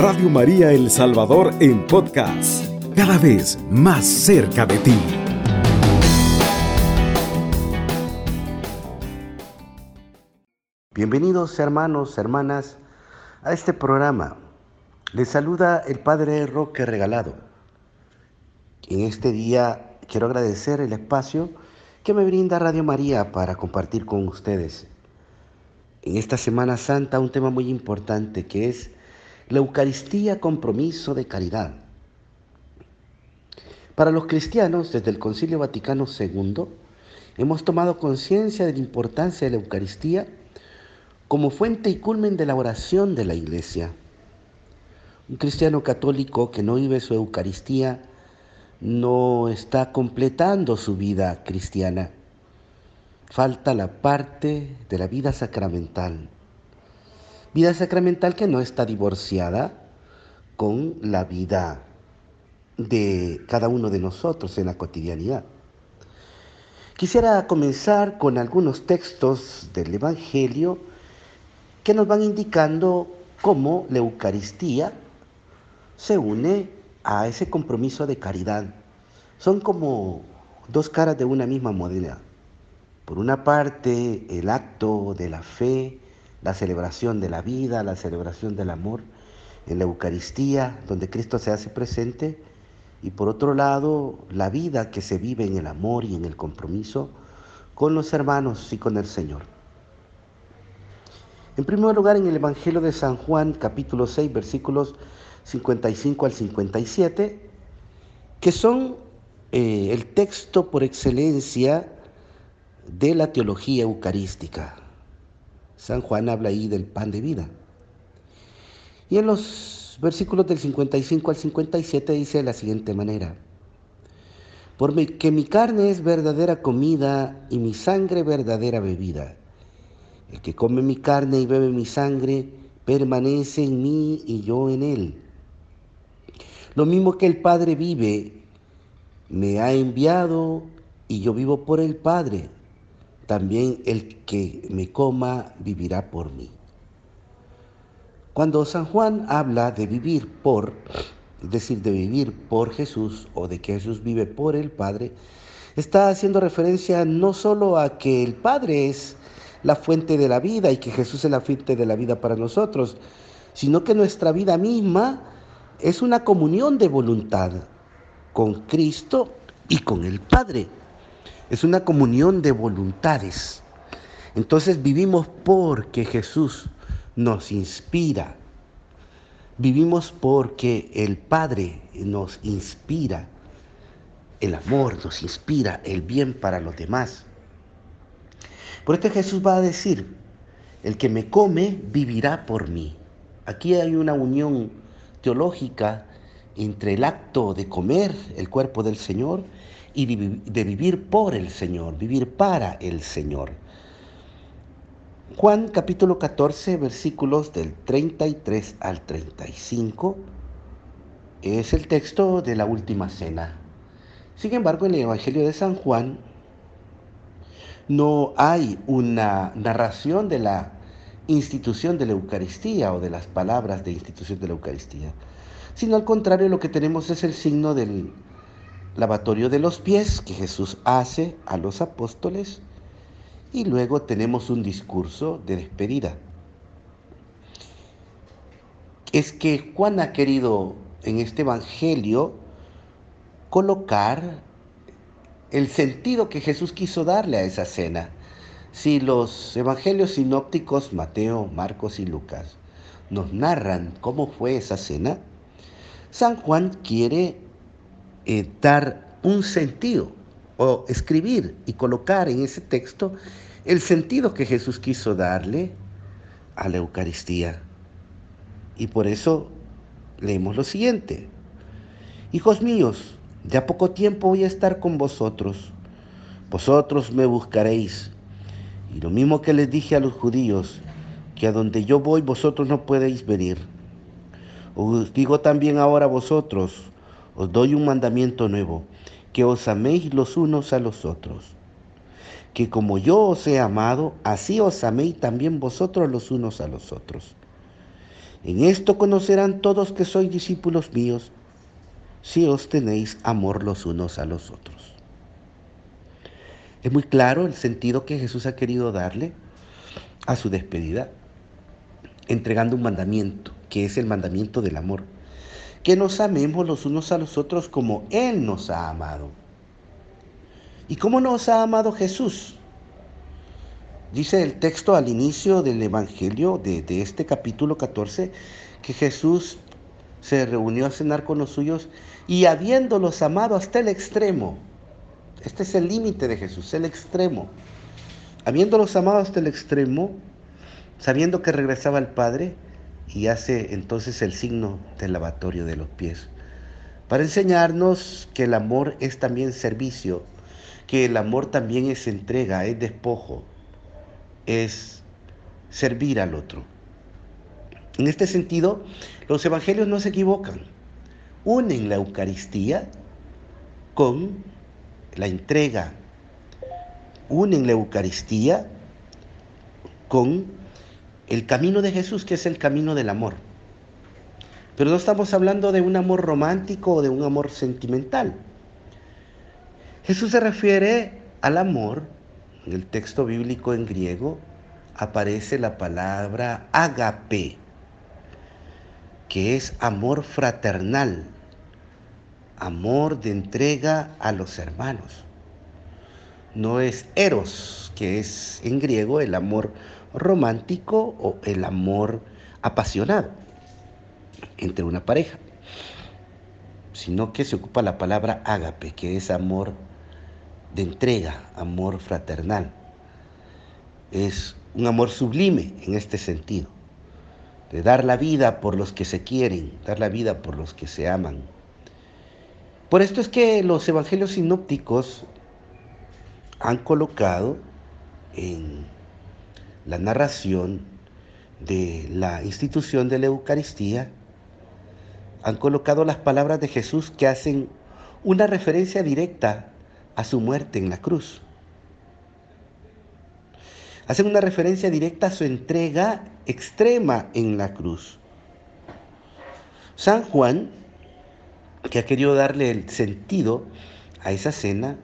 Radio María El Salvador en podcast, cada vez más cerca de ti. Bienvenidos hermanos, hermanas, a este programa. Les saluda el Padre Roque Regalado. En este día quiero agradecer el espacio que me brinda Radio María para compartir con ustedes. En esta Semana Santa un tema muy importante que es la Eucaristía compromiso de caridad. Para los cristianos, desde el Concilio Vaticano II, hemos tomado conciencia de la importancia de la Eucaristía como fuente y culmen de la oración de la Iglesia. Un cristiano católico que no vive su Eucaristía no está completando su vida cristiana. Falta la parte de la vida sacramental Vida sacramental que no está divorciada con la vida de cada uno de nosotros en la cotidianidad. Quisiera comenzar con algunos textos del Evangelio que nos van indicando cómo la Eucaristía se une a ese compromiso de caridad. Son como dos caras de una misma moneda. Por una parte, el acto de la fe, la celebración de la vida, la celebración del amor en la Eucaristía, donde Cristo se hace presente, y por otro lado, la vida que se vive en el amor y en el compromiso con los hermanos y con el Señor. En primer lugar, en el Evangelio de San Juan, capítulo 6, versículos 55 al 57, que son eh, el texto por excelencia de la teología eucarística. San Juan habla ahí del pan de vida. Y en los versículos del 55 al 57 dice de la siguiente manera, porque mi carne es verdadera comida y mi sangre verdadera bebida. El que come mi carne y bebe mi sangre permanece en mí y yo en él. Lo mismo que el Padre vive, me ha enviado y yo vivo por el Padre también el que me coma vivirá por mí. Cuando San Juan habla de vivir por, es decir, de vivir por Jesús o de que Jesús vive por el Padre, está haciendo referencia no solo a que el Padre es la fuente de la vida y que Jesús es la fuente de la vida para nosotros, sino que nuestra vida misma es una comunión de voluntad con Cristo y con el Padre es una comunión de voluntades. Entonces vivimos porque Jesús nos inspira. Vivimos porque el Padre nos inspira. El amor nos inspira el bien para los demás. Por esto Jesús va a decir, el que me come vivirá por mí. Aquí hay una unión teológica entre el acto de comer el cuerpo del Señor y de vivir por el Señor, vivir para el Señor. Juan capítulo 14 versículos del 33 al 35 es el texto de la última cena. Sin embargo, en el Evangelio de San Juan no hay una narración de la institución de la Eucaristía o de las palabras de institución de la Eucaristía, sino al contrario lo que tenemos es el signo del lavatorio de los pies que Jesús hace a los apóstoles y luego tenemos un discurso de despedida. Es que Juan ha querido en este Evangelio colocar el sentido que Jesús quiso darle a esa cena. Si los evangelios sinópticos, Mateo, Marcos y Lucas, nos narran cómo fue esa cena, San Juan quiere eh, dar un sentido o escribir y colocar en ese texto el sentido que Jesús quiso darle a la Eucaristía. Y por eso leemos lo siguiente. Hijos míos, ya poco tiempo voy a estar con vosotros. Vosotros me buscaréis. Y lo mismo que les dije a los judíos, que a donde yo voy vosotros no podéis venir. Os digo también ahora a vosotros, os doy un mandamiento nuevo, que os améis los unos a los otros. Que como yo os he amado, así os améis también vosotros los unos a los otros. En esto conocerán todos que sois discípulos míos, si os tenéis amor los unos a los otros. Es muy claro el sentido que Jesús ha querido darle a su despedida, entregando un mandamiento, que es el mandamiento del amor. Que nos amemos los unos a los otros como Él nos ha amado. ¿Y cómo nos ha amado Jesús? Dice el texto al inicio del Evangelio de, este capítulo 14 que Jesús se reunió a cenar con los suyos y habiéndolos amado hasta el extremo, este es el límite de Jesús, el extremo, habiéndolos amado hasta el extremo, sabiendo que regresaba al Padre, y hace entonces el signo del lavatorio de los pies, para enseñarnos que el amor es también servicio, que el amor también es entrega, es despojo, es servir al otro. En este sentido, los evangelios no se equivocan. Unen la Eucaristía con la entrega. Unen la Eucaristía con el camino de Jesús, que es el camino del amor. Pero no estamos hablando de un amor romántico o de un amor sentimental. Jesús se refiere al amor en el texto bíblico en griego aparece la palabra agape, que es amor fraternal, amor de entrega a los hermanos. No es eros, que es en griego el amor romántico o el amor apasionado entre una pareja, sino que se ocupa la palabra ágape, que es amor de entrega, amor fraternal. Es un amor sublime en este sentido, de dar la vida por los que se quieren, dar la vida por los que se aman. Por esto es que los evangelios sinópticos han colocado en la narración de la institución de la Eucaristía, han colocado las palabras de Jesús que hacen una referencia directa a su muerte en la cruz. Hacen una referencia directa a su entrega extrema en la cruz. San Juan, que ha querido darle el sentido a esa cena,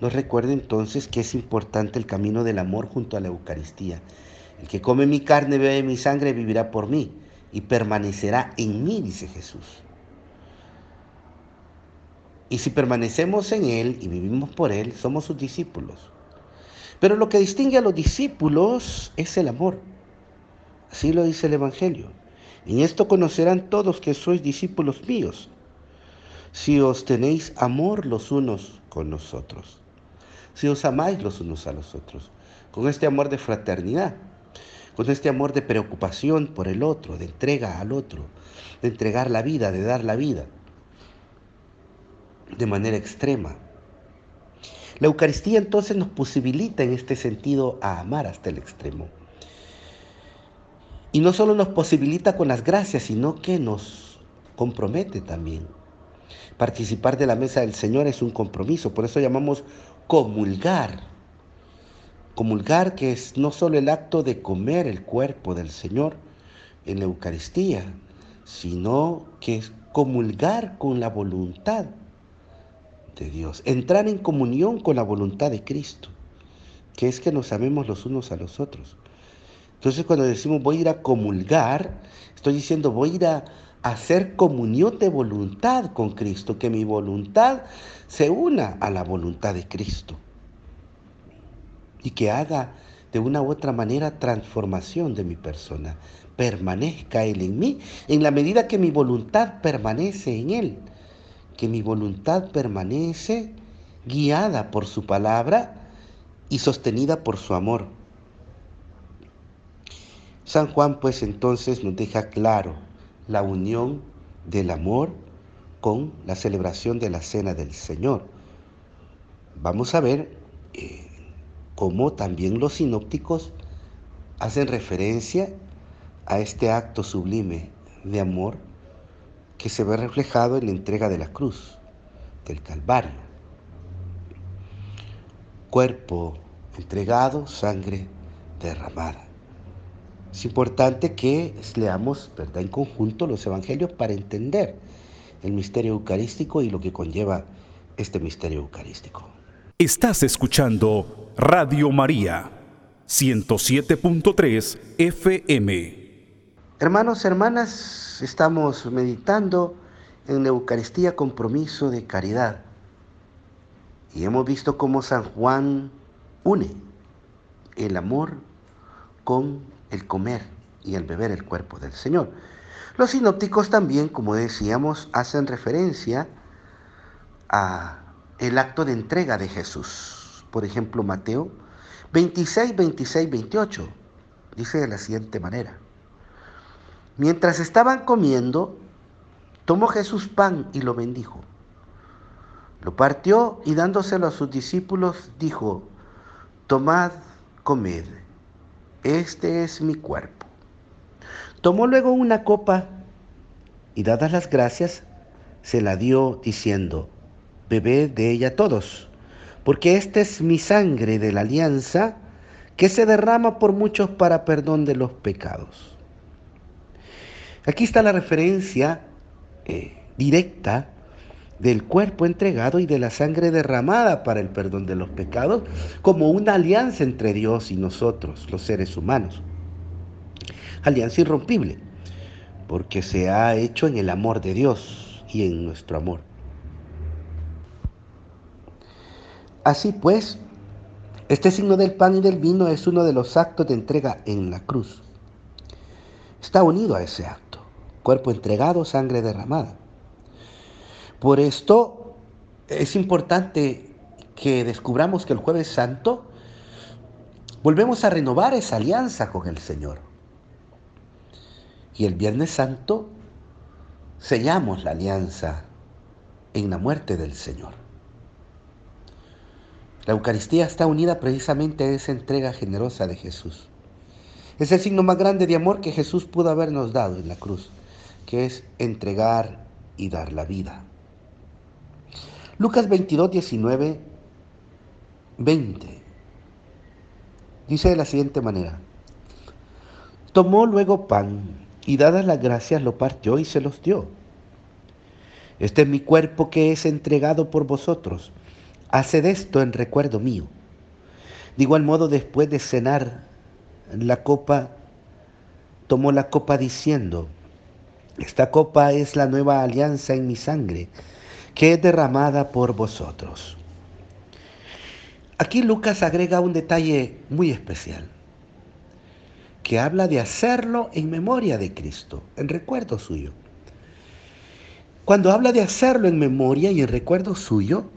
nos recuerda entonces que es importante el camino del amor junto a la Eucaristía. El que come mi carne, bebe mi sangre, vivirá por mí y permanecerá en mí, dice Jesús. Y si permanecemos en Él y vivimos por Él, somos sus discípulos. Pero lo que distingue a los discípulos es el amor. Así lo dice el Evangelio. En esto conocerán todos que sois discípulos míos, si os tenéis amor los unos con nosotros, si os amáis los unos a los otros, con este amor de fraternidad, con este amor de preocupación por el otro, de entrega al otro, de entregar la vida, de dar la vida de manera extrema. La Eucaristía entonces nos posibilita en este sentido a amar hasta el extremo. Y no solo nos posibilita con las gracias, sino que nos compromete también. Participar de la mesa del Señor es un compromiso, por eso llamamos comulgar. Comulgar que es no solo el acto de comer el cuerpo del Señor en la Eucaristía, sino que es comulgar con la voluntad de Dios, entrar en comunión con la voluntad de Cristo, que es que nos amemos los unos a los otros. Entonces cuando decimos voy a ir a comulgar, estoy diciendo voy a ir a hacer comunión de voluntad con Cristo, que mi voluntad se una a la voluntad de Cristo y que haga de una u otra manera transformación de mi persona. Permanezca Él en mí en la medida que mi voluntad permanece en Él que mi voluntad permanece guiada por su palabra y sostenida por su amor. San Juan pues entonces nos deja claro la unión del amor con la celebración de la cena del Señor. Vamos a ver eh, cómo también los sinópticos hacen referencia a este acto sublime de amor que se ve reflejado en la entrega de la cruz, del Calvario. Cuerpo entregado, sangre derramada. Es importante que leamos ¿verdad? en conjunto los evangelios para entender el misterio eucarístico y lo que conlleva este misterio eucarístico. Estás escuchando Radio María 107.3 FM. Hermanos, hermanas, estamos meditando en la Eucaristía compromiso de caridad. Y hemos visto cómo San Juan une el amor con el comer y el beber el cuerpo del Señor. Los sinópticos también, como decíamos, hacen referencia a el acto de entrega de Jesús. Por ejemplo, Mateo 26, 26, 28 dice de la siguiente manera. Mientras estaban comiendo, tomó Jesús pan y lo bendijo. Lo partió y dándoselo a sus discípulos dijo, tomad, comed este es mi cuerpo. Tomó luego una copa y dadas las gracias, se la dio diciendo, bebed de ella todos, porque esta es mi sangre de la alianza que se derrama por muchos para perdón de los pecados. Aquí está la referencia eh, directa del cuerpo entregado y de la sangre derramada para el perdón de los pecados, como una alianza entre Dios y nosotros, los seres humanos. Alianza irrompible, porque se ha hecho en el amor de Dios y en nuestro amor. Así pues, este signo del pan y del vino es uno de los actos de entrega en la cruz. Está unido a ese acto, cuerpo entregado, sangre derramada. Por esto es importante que descubramos que el jueves santo volvemos a renovar esa alianza con el Señor. Y el viernes santo sellamos la alianza en la muerte del Señor. La Eucaristía está unida precisamente a esa entrega generosa de Jesús. Es el signo más grande de amor que Jesús pudo habernos dado en la cruz, que es entregar y dar la vida. Lucas 22, 19, 20. Dice de la siguiente manera. Tomó luego pan y dadas las gracias lo partió y se los dio. Este es mi cuerpo que es entregado por vosotros. Haced esto en recuerdo mío. De igual modo, después de cenar la copa, tomó la copa diciendo, esta copa es la nueva alianza en mi sangre que es derramada por vosotros. Aquí Lucas agrega un detalle muy especial, que habla de hacerlo en memoria de Cristo, en recuerdo suyo. Cuando habla de hacerlo en memoria y en recuerdo suyo,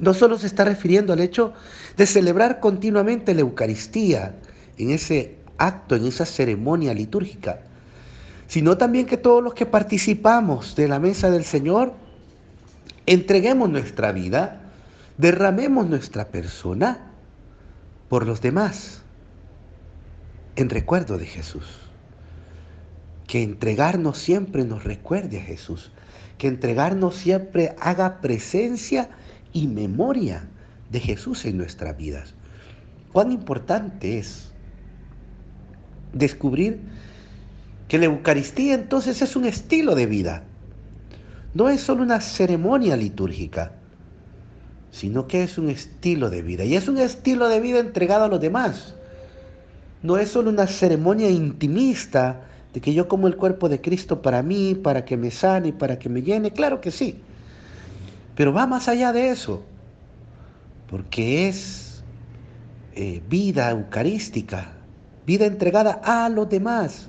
no solo se está refiriendo al hecho de celebrar continuamente la Eucaristía en ese acto, en esa ceremonia litúrgica, sino también que todos los que participamos de la mesa del Señor entreguemos nuestra vida, derramemos nuestra persona por los demás, en recuerdo de Jesús. Que entregarnos siempre nos recuerde a Jesús, que entregarnos siempre haga presencia y memoria de Jesús en nuestras vidas. Cuán importante es descubrir que la Eucaristía entonces es un estilo de vida no es solo una ceremonia litúrgica, sino que es un estilo de vida. Y es un estilo de vida entregado a los demás. No es solo una ceremonia intimista de que yo como el cuerpo de Cristo para mí, para que me sane, para que me llene. Claro que sí. Pero va más allá de eso. Porque es eh, vida eucarística, vida entregada a los demás.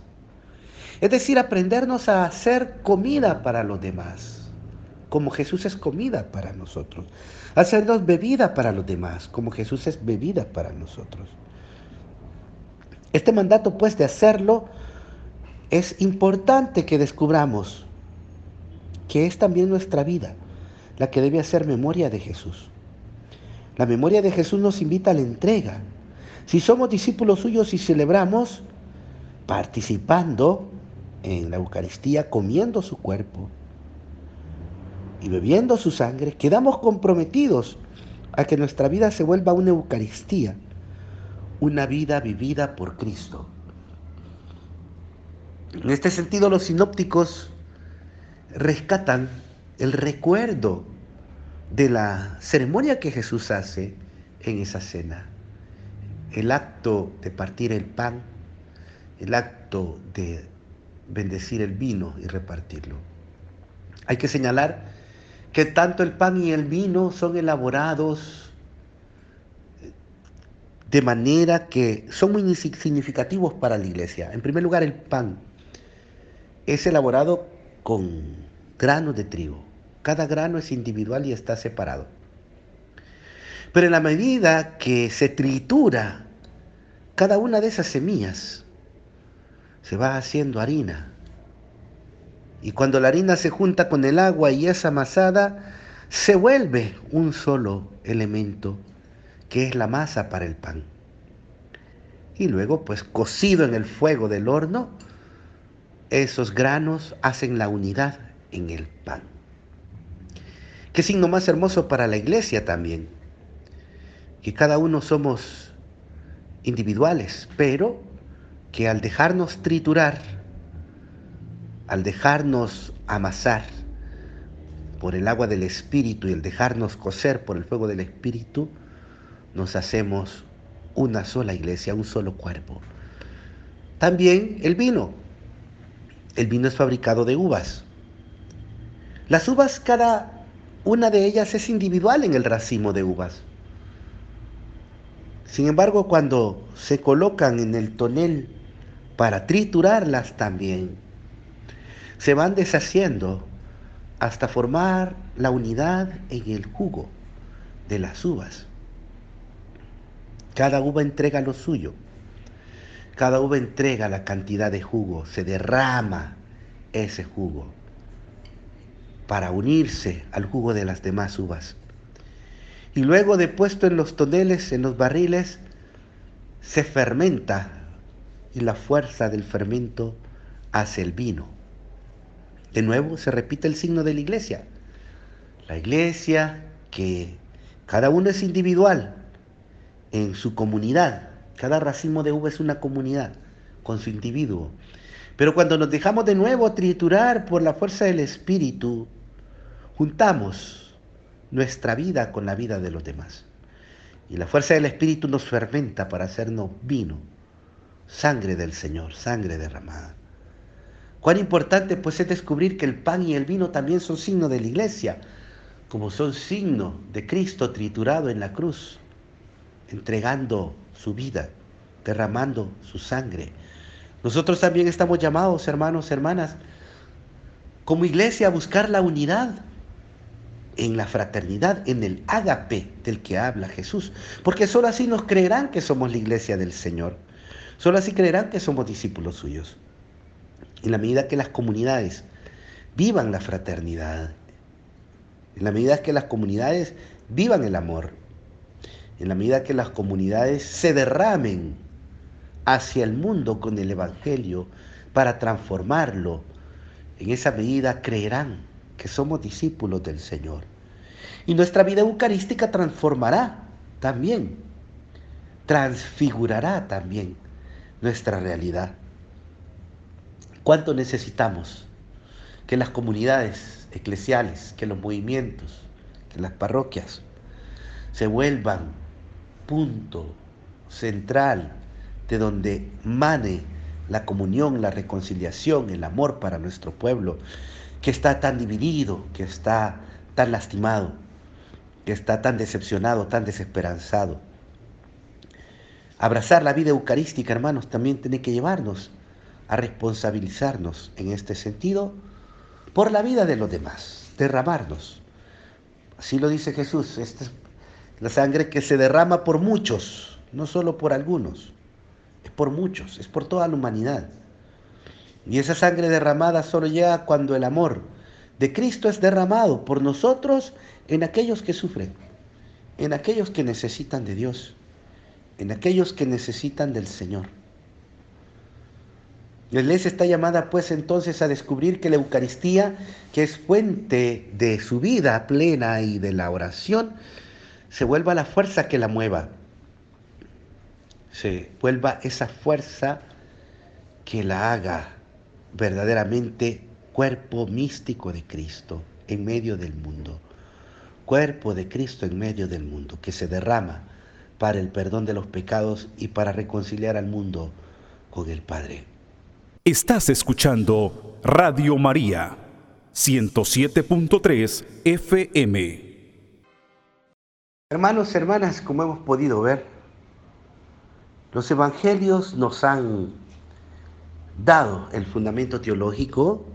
Es decir, aprendernos a hacer comida para los demás, como Jesús es comida para nosotros. Hacernos bebida para los demás, como Jesús es bebida para nosotros. Este mandato, pues, de hacerlo, es importante que descubramos que es también nuestra vida la que debe hacer memoria de Jesús. La memoria de Jesús nos invita a la entrega. Si somos discípulos suyos y celebramos participando en la Eucaristía, comiendo su cuerpo y bebiendo su sangre, quedamos comprometidos a que nuestra vida se vuelva una Eucaristía, una vida vivida por Cristo, En este sentido, los sinópticos rescatan el recuerdo de la ceremonia que Jesús hace en esa cena. El acto de partir el pan, el acto de bendecir el vino y repartirlo. Hay que señalar que tanto el pan y el vino son elaborados de manera que son muy significativos para la iglesia. En primer lugar, el pan es elaborado con granos de trigo. Cada grano es individual y está separado. Pero en la medida que se tritura cada una de esas semillas, se va haciendo harina. Y cuando la harina se junta con el agua y es amasada, se vuelve un solo elemento, que es la masa para el pan. Y luego, pues cocido en el fuego del horno, esos granos hacen la unidad en el pan. Qué signo más hermoso para la iglesia también, que cada uno somos individuales, pero que al dejarnos triturar, al dejarnos amasar por el agua del Espíritu y el dejarnos cocer por el fuego del Espíritu, nos hacemos una sola iglesia, un solo cuerpo. También el vino. El vino es fabricado de uvas. Las uvas, cada una de ellas es individual en el racimo de uvas. Sin embargo, cuando se colocan en el tonel para triturarlas también. Se van deshaciendo hasta formar la unidad en el jugo de las uvas. Cada uva entrega lo suyo. Cada uva entrega la cantidad de jugo. Se derrama ese jugo para unirse al jugo de las demás uvas. Y luego de puesto en los toneles, en los barriles, se fermenta y la fuerza del fermento hace el vino. De nuevo se repite el signo de la iglesia. La iglesia que cada uno es individual en su comunidad. Cada racimo de uva es una comunidad con su individuo. Pero cuando nos dejamos de nuevo triturar por la fuerza del Espíritu, juntamos nuestra vida con la vida de los demás. Y la fuerza del Espíritu nos fermenta para hacernos vino sangre del Señor, sangre derramada. Cuán importante pues es descubrir que el pan y el vino también son signos de la iglesia, como son signos de Cristo triturado en la cruz, entregando su vida, derramando su sangre. Nosotros también estamos llamados, hermanos, hermanas, como iglesia a buscar la unidad en la fraternidad, en el ágape del que habla Jesús, porque solo así nos creerán que somos la iglesia del Señor. Solo así creerán que somos discípulos suyos. En la medida que las comunidades vivan la fraternidad, en la medida que las comunidades vivan el amor, en la medida que las comunidades se derramen hacia el mundo con el Evangelio para transformarlo, en esa medida creerán que somos discípulos del Señor. Y nuestra vida eucarística transformará también, transfigurará también nuestra realidad. ¿Cuánto necesitamos que las comunidades eclesiales, que los movimientos, que las parroquias se vuelvan punto central de donde mane la comunión, la reconciliación, el amor para nuestro pueblo, que está tan dividido, que está tan lastimado, que está tan decepcionado, tan desesperanzado? Abrazar la vida eucarística, hermanos, también tiene que llevarnos a responsabilizarnos en este sentido por la vida de los demás, derramarnos. Así lo dice Jesús, esta es la sangre que se derrama por muchos, no solo por algunos, es por muchos, es por toda la humanidad. Y esa sangre derramada solo llega cuando el amor de Cristo es derramado por nosotros en aquellos que sufren, en aquellos que necesitan de Dios en aquellos que necesitan del Señor. La iglesia está llamada pues entonces a descubrir que la Eucaristía, que es fuente de su vida plena y de la oración, se vuelva la fuerza que la mueva, se vuelva esa fuerza que la haga verdaderamente cuerpo místico de Cristo en medio del mundo. Cuerpo de Cristo en medio del mundo, que se derrama para el perdón de los pecados y para reconciliar al mundo con el Padre. Estás escuchando Radio María, 107.3 FM. Hermanos, hermanas, como hemos podido ver, los evangelios nos han dado el fundamento teológico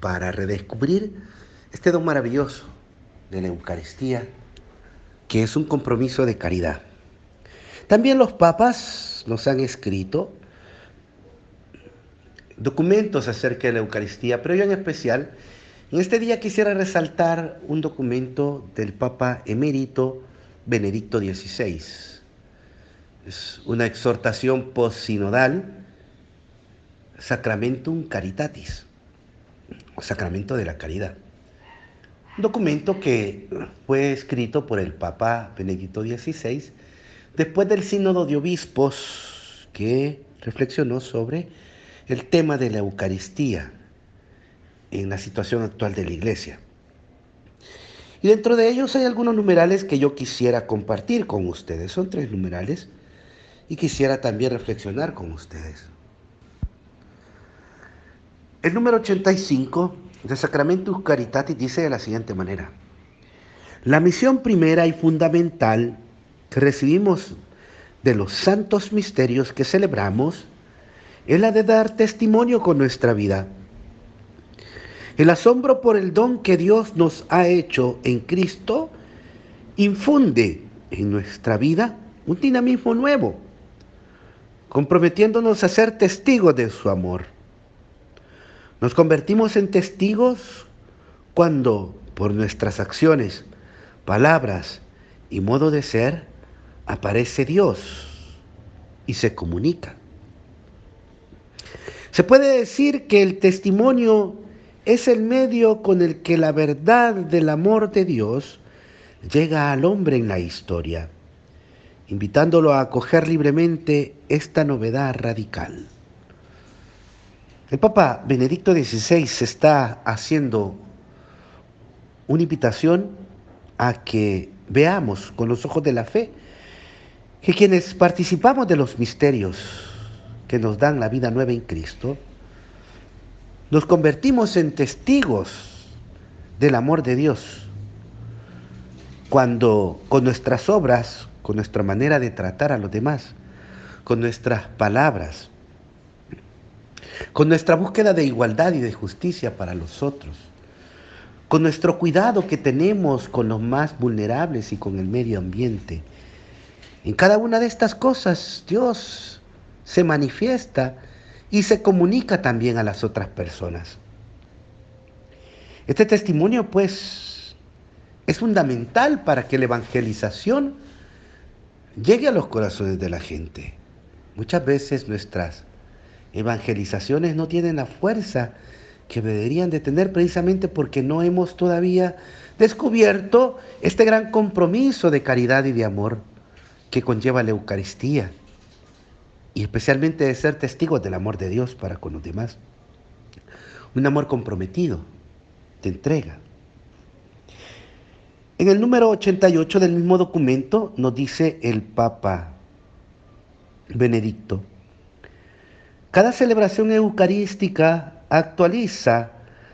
para redescubrir este don maravilloso de la Eucaristía, que es un compromiso de caridad. También los papas nos han escrito documentos acerca de la Eucaristía, pero yo en especial, en este día quisiera resaltar un documento del Papa emérito Benedicto XVI. Es una exhortación posinodal, Sacramentum Caritatis, o Sacramento de la Caridad. Un documento que fue escrito por el Papa Benedicto XVI después del Sínodo de Obispos que reflexionó sobre el tema de la Eucaristía en la situación actual de la Iglesia. Y dentro de ellos hay algunos numerales que yo quisiera compartir con ustedes. Son tres numerales y quisiera también reflexionar con ustedes. El número 85 de Sacramentus Caritatis dice de la siguiente manera. La misión primera y fundamental que recibimos de los santos misterios que celebramos es la de dar testimonio con nuestra vida. El asombro por el don que Dios nos ha hecho en Cristo infunde en nuestra vida un dinamismo nuevo, comprometiéndonos a ser testigos de su amor. Nos convertimos en testigos cuando por nuestras acciones, palabras y modo de ser aparece Dios y se comunica. Se puede decir que el testimonio es el medio con el que la verdad del amor de Dios llega al hombre en la historia, invitándolo a acoger libremente esta novedad radical. El Papa Benedicto XVI está haciendo una invitación a que veamos con los ojos de la fe que quienes participamos de los misterios que nos dan la vida nueva en Cristo, nos convertimos en testigos del amor de Dios. Cuando con nuestras obras, con nuestra manera de tratar a los demás, con nuestras palabras, con nuestra búsqueda de igualdad y de justicia para los otros, con nuestro cuidado que tenemos con los más vulnerables y con el medio ambiente. En cada una de estas cosas Dios se manifiesta y se comunica también a las otras personas. Este testimonio, pues, es fundamental para que la evangelización llegue a los corazones de la gente. Muchas veces nuestras evangelizaciones no tienen la fuerza que deberían de tener precisamente porque no hemos todavía descubierto este gran compromiso de caridad y de amor que conlleva la Eucaristía y especialmente de ser testigos del amor de Dios para con los demás. Un amor comprometido, de entrega. En el número 88 del mismo documento nos dice el Papa Benedicto, cada celebración eucarística actualiza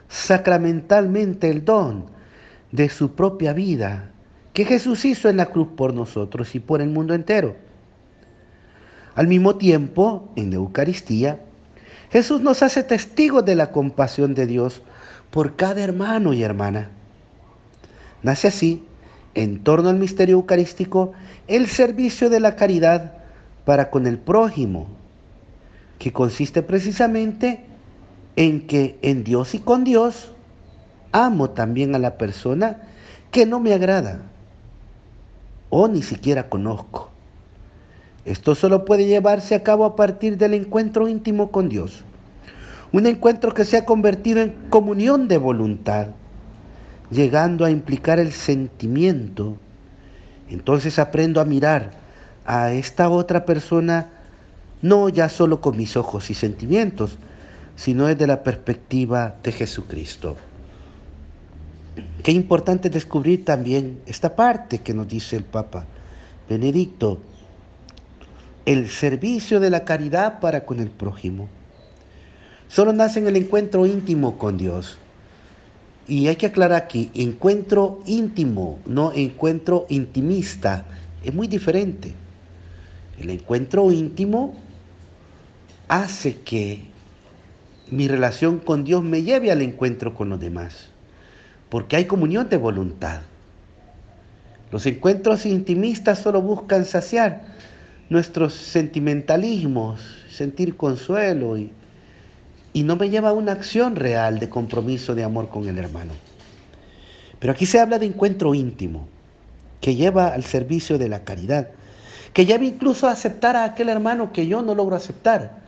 sacramentalmente el don de su propia vida que Jesús hizo en la cruz por nosotros y por el mundo entero. Al mismo tiempo, en la Eucaristía, Jesús nos hace testigos de la compasión de Dios por cada hermano y hermana. Nace así, en torno al misterio eucarístico, el servicio de la caridad para con el prójimo, que consiste precisamente en que en Dios y con Dios amo también a la persona que no me agrada o ni siquiera conozco. Esto solo puede llevarse a cabo a partir del encuentro íntimo con Dios. Un encuentro que se ha convertido en comunión de voluntad, llegando a implicar el sentimiento. Entonces aprendo a mirar a esta otra persona no ya solo con mis ojos y sentimientos, sino desde la perspectiva de Jesucristo. Qué importante descubrir también esta parte que nos dice el Papa Benedicto, el servicio de la caridad para con el prójimo. Solo nace en el encuentro íntimo con Dios. Y hay que aclarar aquí, encuentro íntimo, no encuentro intimista, es muy diferente. El encuentro íntimo hace que mi relación con Dios me lleve al encuentro con los demás, porque hay comunión de voluntad. Los encuentros intimistas solo buscan saciar nuestros sentimentalismos, sentir consuelo y, y no me lleva a una acción real de compromiso, de amor con el hermano. Pero aquí se habla de encuentro íntimo, que lleva al servicio de la caridad, que lleva incluso a aceptar a aquel hermano que yo no logro aceptar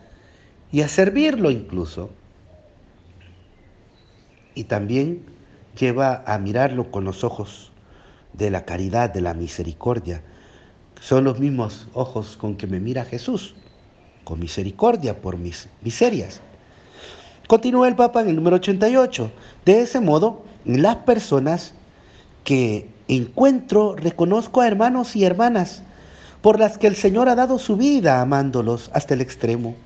y a servirlo incluso. Y también lleva a mirarlo con los ojos de la caridad, de la misericordia. Son los mismos ojos con que me mira Jesús, con misericordia por mis miserias. Continúa el Papa en el número 88. De ese modo, las personas que encuentro, reconozco a hermanos y hermanas por las que el Señor ha dado su vida amándolos hasta el extremo.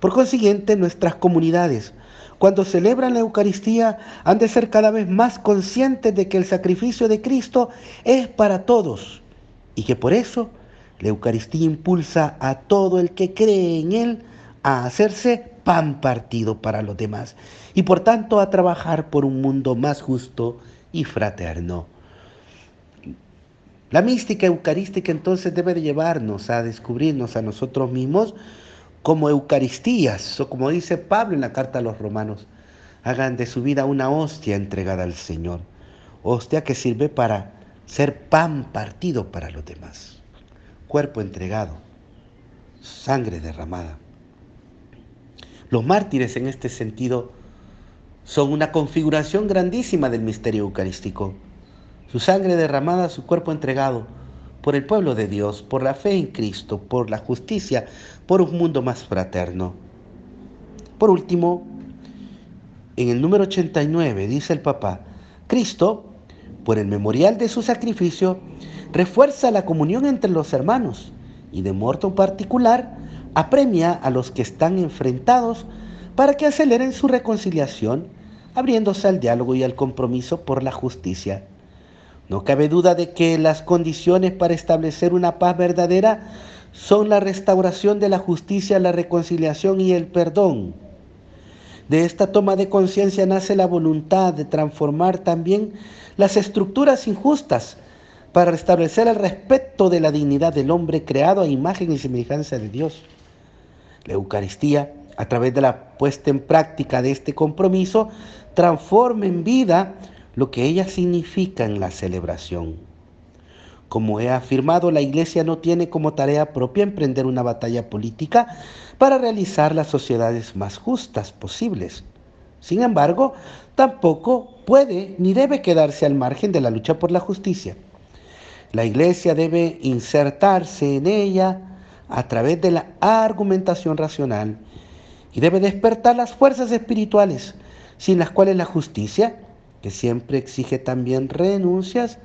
Por consiguiente, nuestras comunidades, cuando celebran la Eucaristía, han de ser cada vez más conscientes de que el sacrificio de Cristo es para todos y que por eso la Eucaristía impulsa a todo el que cree en Él a hacerse pan partido para los demás y por tanto a trabajar por un mundo más justo y fraterno. La mística eucarística entonces debe de llevarnos a descubrirnos a nosotros mismos como Eucaristías, o como dice Pablo en la carta a los romanos, hagan de su vida una hostia entregada al Señor, hostia que sirve para ser pan partido para los demás, cuerpo entregado, sangre derramada. Los mártires en este sentido son una configuración grandísima del misterio eucarístico. Su sangre derramada, su cuerpo entregado, por el pueblo de Dios, por la fe en Cristo, por la justicia, por un mundo más fraterno. Por último, en el número 89 dice el Papa, Cristo, por el memorial de su sacrificio, refuerza la comunión entre los hermanos y de muerto particular apremia a los que están enfrentados para que aceleren su reconciliación, abriéndose al diálogo y al compromiso por la justicia. No cabe duda de que las condiciones para establecer una paz verdadera son la restauración de la justicia, la reconciliación y el perdón. De esta toma de conciencia nace la voluntad de transformar también las estructuras injustas para restablecer el respeto de la dignidad del hombre creado a imagen y semejanza de Dios. La Eucaristía, a través de la puesta en práctica de este compromiso, transforma en vida lo que ella significa en la celebración. Como he afirmado, la Iglesia no tiene como tarea propia emprender una batalla política para realizar las sociedades más justas posibles. Sin embargo, tampoco puede ni debe quedarse al margen de la lucha por la justicia. La Iglesia debe insertarse en ella a través de la argumentación racional y debe despertar las fuerzas espirituales sin las cuales la justicia que siempre exige también renuncias,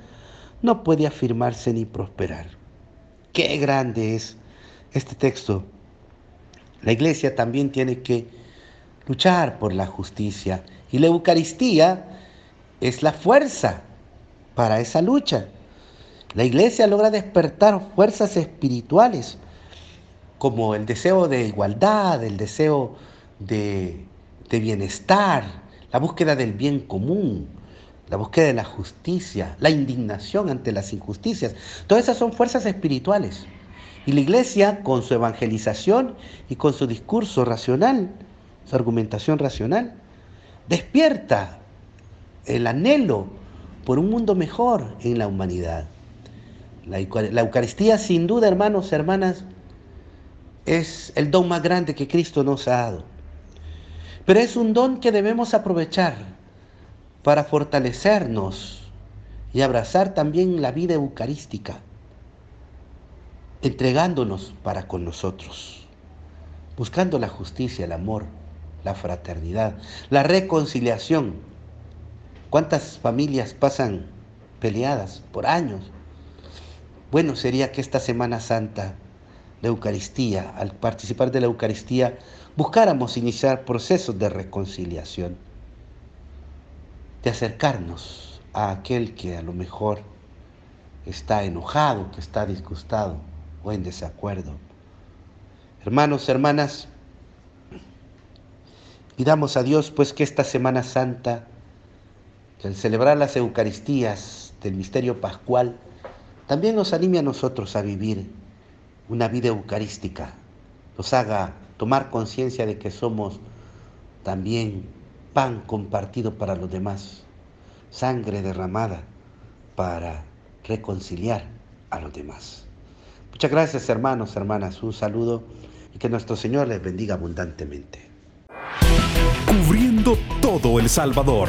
no puede afirmarse ni prosperar. Qué grande es este texto. La iglesia también tiene que luchar por la justicia y la Eucaristía es la fuerza para esa lucha. La iglesia logra despertar fuerzas espirituales como el deseo de igualdad, el deseo de, bienestar, la búsqueda del bien común, la búsqueda de la justicia, la indignación ante las injusticias. Todas esas son fuerzas espirituales. Y la iglesia, con su evangelización y con su discurso racional, su argumentación racional, despierta el anhelo por un mundo mejor en la humanidad. La, Eucaristía, sin duda, hermanos, hermanas, es el don más grande que Cristo nos ha dado. Pero es un don que debemos aprovechar para fortalecernos y abrazar también la vida eucarística, entregándonos para con nosotros, buscando la justicia, el amor, la fraternidad, la reconciliación. ¿Cuántas familias pasan peleadas por años? Bueno sería que esta Semana Santa, la Eucaristía, al participar de la Eucaristía, buscáramos iniciar procesos de reconciliación, de acercarnos a aquel que a lo mejor está enojado, que está disgustado o en desacuerdo. Hermanos, hermanas, pidamos a Dios pues que esta Semana Santa, que al celebrar las Eucaristías del misterio pascual, también nos anime a nosotros a vivir una vida eucarística, nos haga tomar conciencia de que somos también pan compartido para los demás, sangre derramada para reconciliar a los demás. Muchas gracias hermanos, hermanas, un saludo y que nuestro Señor les bendiga abundantemente. Cubriendo todo El Salvador,